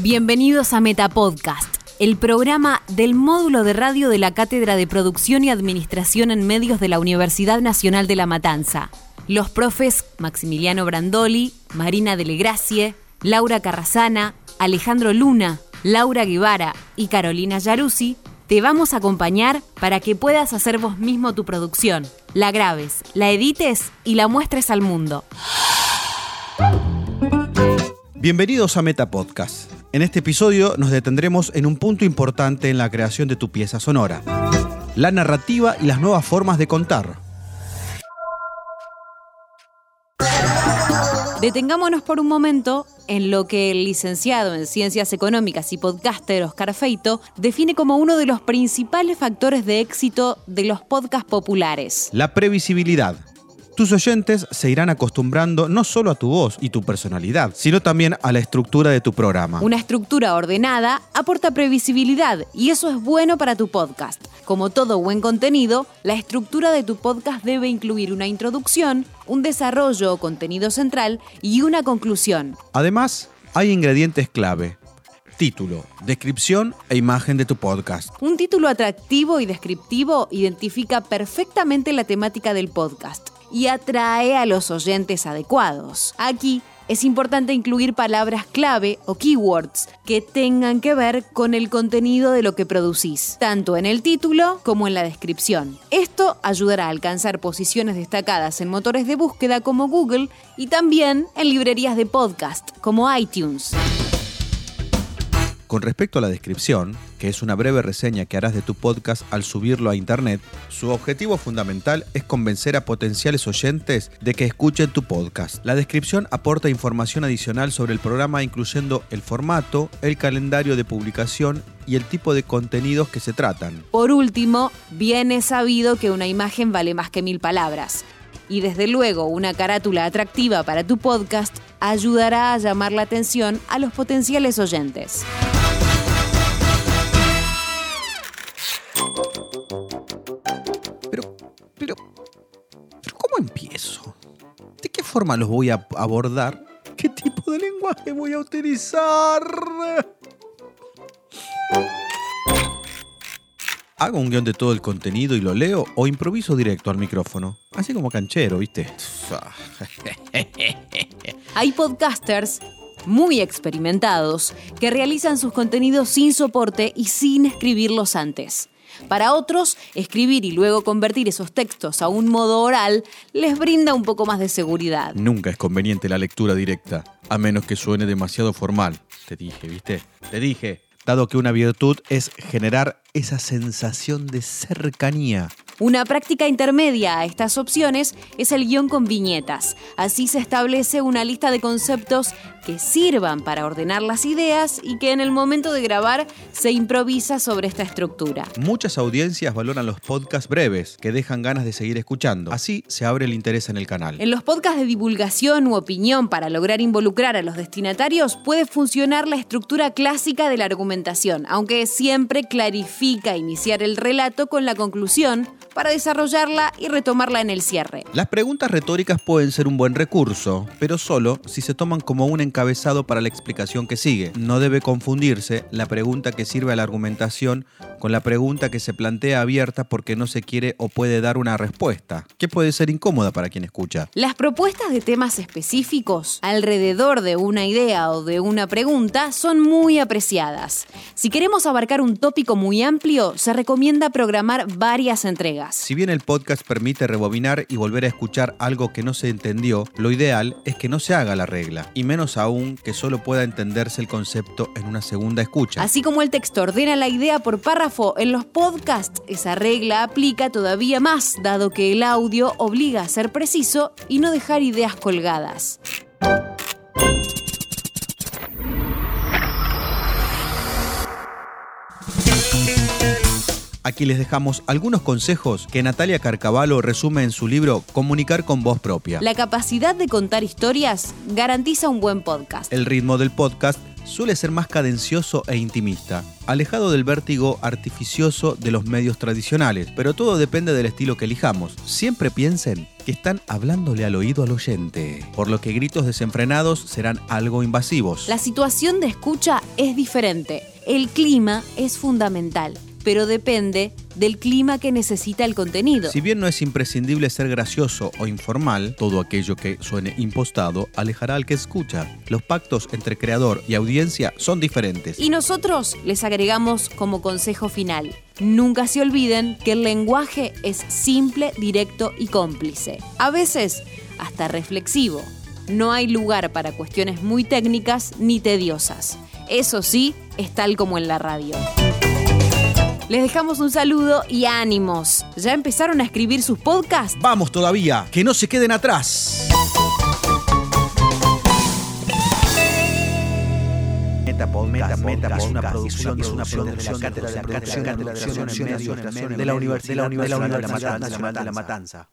Bienvenidos a Metapodcast, el programa del módulo de radio de la Cátedra de Producción y Administración en Medios de la Universidad Nacional de La Matanza. Los profes Maximiliano Brandoli, Marina Delegracie, Laura Carrasana, Alejandro Luna, Laura Guevara y Carolina Yaruzzi te vamos a acompañar para que puedas hacer vos mismo tu producción, la grabes, la edites y la muestres al mundo. Bienvenidos a Meta Podcast. En este episodio nos detendremos en un punto importante en la creación de tu pieza sonora, la narrativa y las nuevas formas de contar. Detengámonos por un momento en lo que el licenciado en Ciencias Económicas y podcaster Oscar Feito define como uno de los principales factores de éxito de los podcasts populares. La previsibilidad. Tus oyentes se irán acostumbrando no solo a tu voz y tu personalidad, sino también a la estructura de tu programa. Una estructura ordenada aporta previsibilidad y eso es bueno para tu podcast. Como todo buen contenido, la estructura de tu podcast debe incluir una introducción, un desarrollo o contenido central y una conclusión. Además, hay ingredientes clave. Título, descripción e imagen de tu podcast. Un título atractivo y descriptivo identifica perfectamente la temática del podcast y atrae a los oyentes adecuados. Aquí es importante incluir palabras clave o keywords que tengan que ver con el contenido de lo que producís, tanto en el título como en la descripción. Esto ayudará a alcanzar posiciones destacadas en motores de búsqueda como Google y también en librerías de podcast como iTunes. Con respecto a la descripción, que es una breve reseña que harás de tu podcast al subirlo a internet, su objetivo fundamental es convencer a potenciales oyentes de que escuchen tu podcast. La descripción aporta información adicional sobre el programa incluyendo el formato, el calendario de publicación y el tipo de contenidos que se tratan. Por último, bien es sabido que una imagen vale más que mil palabras. Y desde luego una carátula atractiva para tu podcast ayudará a llamar la atención a los potenciales oyentes. Pero, ¿cómo empiezo? ¿De qué forma los voy a abordar? ¿Qué tipo de lenguaje voy a utilizar? ¿Hago un guion de todo el contenido y lo leo o improviso directo al micrófono? Así como canchero, ¿viste? Hay podcasters muy experimentados que realizan sus contenidos sin soporte y sin escribirlos antes. Para otros, escribir y luego convertir esos textos a un modo oral les brinda un poco más de seguridad. Nunca es conveniente la lectura directa, a menos que suene demasiado formal. Te dije, ¿viste? Te dije. Dado que una virtud es generar esa sensación de cercanía. Una práctica intermedia a estas opciones es el guion con viñetas. Así se establece una lista de conceptos que sirvan para ordenar las ideas y que en el momento de grabar se improvisa sobre esta estructura. Muchas audiencias valoran los podcasts breves, que dejan ganas de seguir escuchando. Así se abre el interés en el canal. En los podcasts de divulgación u opinión para lograr involucrar a los destinatarios puede funcionar la estructura clásica de la argumentación, aunque siempre clarifica iniciar el relato con la conclusión para desarrollarla y retomarla en el cierre. Las preguntas retóricas pueden ser un buen recurso, pero solo si se toman como un encabezado para la explicación que sigue. No debe confundirse la pregunta que sirve a la argumentación con la pregunta que se plantea abierta porque no se quiere o puede dar una respuesta, que puede ser incómoda para quien escucha. Las propuestas de temas específicos alrededor de una idea o de una pregunta son muy apreciadas. Si queremos abarcar un tópico muy amplio, se recomienda programar varias entregas. Si bien el podcast permite rebobinar y volver a escuchar algo que no se entendió, lo ideal es que no se haga la regla, y menos aún que solo pueda entenderse el concepto en una segunda escucha. Así como el texto ordena la idea por párrafo en los podcasts, esa regla aplica todavía más, dado que el audio obliga a ser preciso y no dejar ideas colgadas. Aquí les dejamos algunos consejos que Natalia Carcavalo resume en su libro Comunicar con voz propia. La capacidad de contar historias garantiza un buen podcast. El ritmo del podcast suele ser más cadencioso e intimista, alejado del vértigo artificioso de los medios tradicionales, pero todo depende del estilo que elijamos. Siempre piensen que están hablándole al oído al oyente, por lo que gritos desenfrenados serán algo invasivos. La situación de escucha es diferente. El clima es fundamental pero depende del clima que necesita el contenido. Si bien no es imprescindible ser gracioso o informal, todo aquello que suene impostado alejará al que escucha. Los pactos entre creador y audiencia son diferentes. Y nosotros les agregamos como consejo final, nunca se olviden que el lenguaje es simple, directo y cómplice. A veces hasta reflexivo. No hay lugar para cuestiones muy técnicas ni tediosas. Eso sí, es tal como en la radio. Les dejamos un saludo y ánimos. ¿Ya empezaron a escribir sus podcasts? Vamos todavía, que no se queden atrás. Meta es una producción, es una producción de la Cátedra de Producción y de la Universidad de La Matanza.